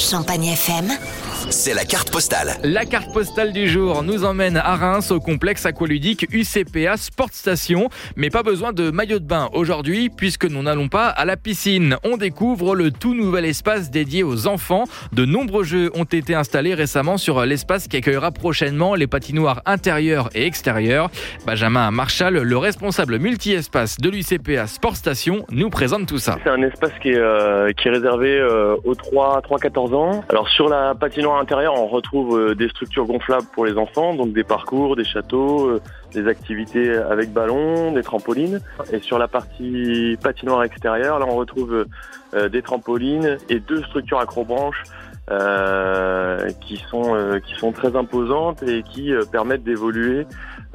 Champagne FM. C'est la carte postale. La carte postale du jour nous emmène à Reims au complexe aqualudique UCPA Sport Station. Mais pas besoin de maillot de bain aujourd'hui puisque nous n'allons pas à la piscine. On découvre le tout nouvel espace dédié aux enfants. De nombreux jeux ont été installés récemment sur l'espace qui accueillera prochainement les patinoires intérieures et extérieures. Benjamin Marshall, le responsable multi-espace de l'UCPA Sport Station, nous présente tout ça. C'est un espace qui est, euh, qui est réservé euh, aux 3-14 ans. Alors sur la patinoire intérieure, on retrouve euh, des structures gonflables pour les enfants, donc des parcours, des châteaux, euh, des activités avec ballon, des trampolines. Et sur la partie patinoire extérieure, là on retrouve euh, des trampolines et deux structures acrobranches euh, qui sont euh, qui sont très imposantes et qui euh, permettent d'évoluer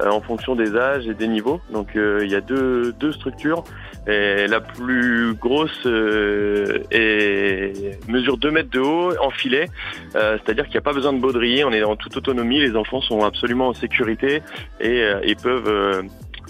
euh, en fonction des âges et des niveaux. Donc euh, il y a deux deux structures et la plus grosse est- mesure 2 mètres de haut en filet, c'est-à-dire qu'il n'y a pas besoin de baudrier, on est en toute autonomie, les enfants sont absolument en sécurité et, et peuvent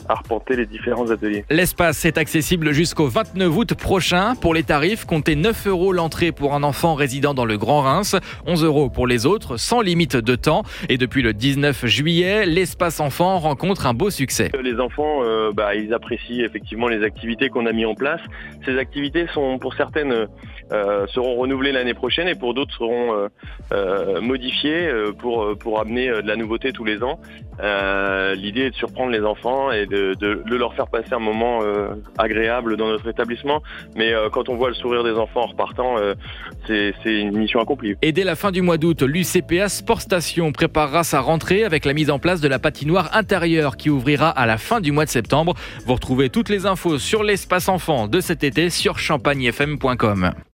arpenter les différents ateliers. L'espace est accessible jusqu'au 29 août prochain. Pour les tarifs, comptez 9 euros l'entrée pour un enfant résidant dans le Grand Reims, 11 euros pour les autres, sans limite de temps. Et depuis le 19 juillet, l'espace enfant rencontre un beau succès. Les enfants, euh, bah, ils apprécient effectivement les activités qu'on a mis en place. Ces activités sont, pour certaines, euh, seront renouvelées l'année prochaine et pour d'autres seront euh, euh, modifiées euh, pour pour amener euh, de la nouveauté tous les ans. Euh, L'idée est de surprendre les enfants et de, de, leur faire passer un moment euh, agréable dans notre établissement. Mais euh, quand on voit le sourire des enfants en repartant, euh, c'est une mission accomplie. Et dès la fin du mois d'août, l'UCPA Sport Station préparera sa rentrée avec la mise en place de la patinoire intérieure qui ouvrira à la fin du mois de septembre. Vous retrouvez toutes les infos sur l'espace enfant de cet été sur champagnefm.com.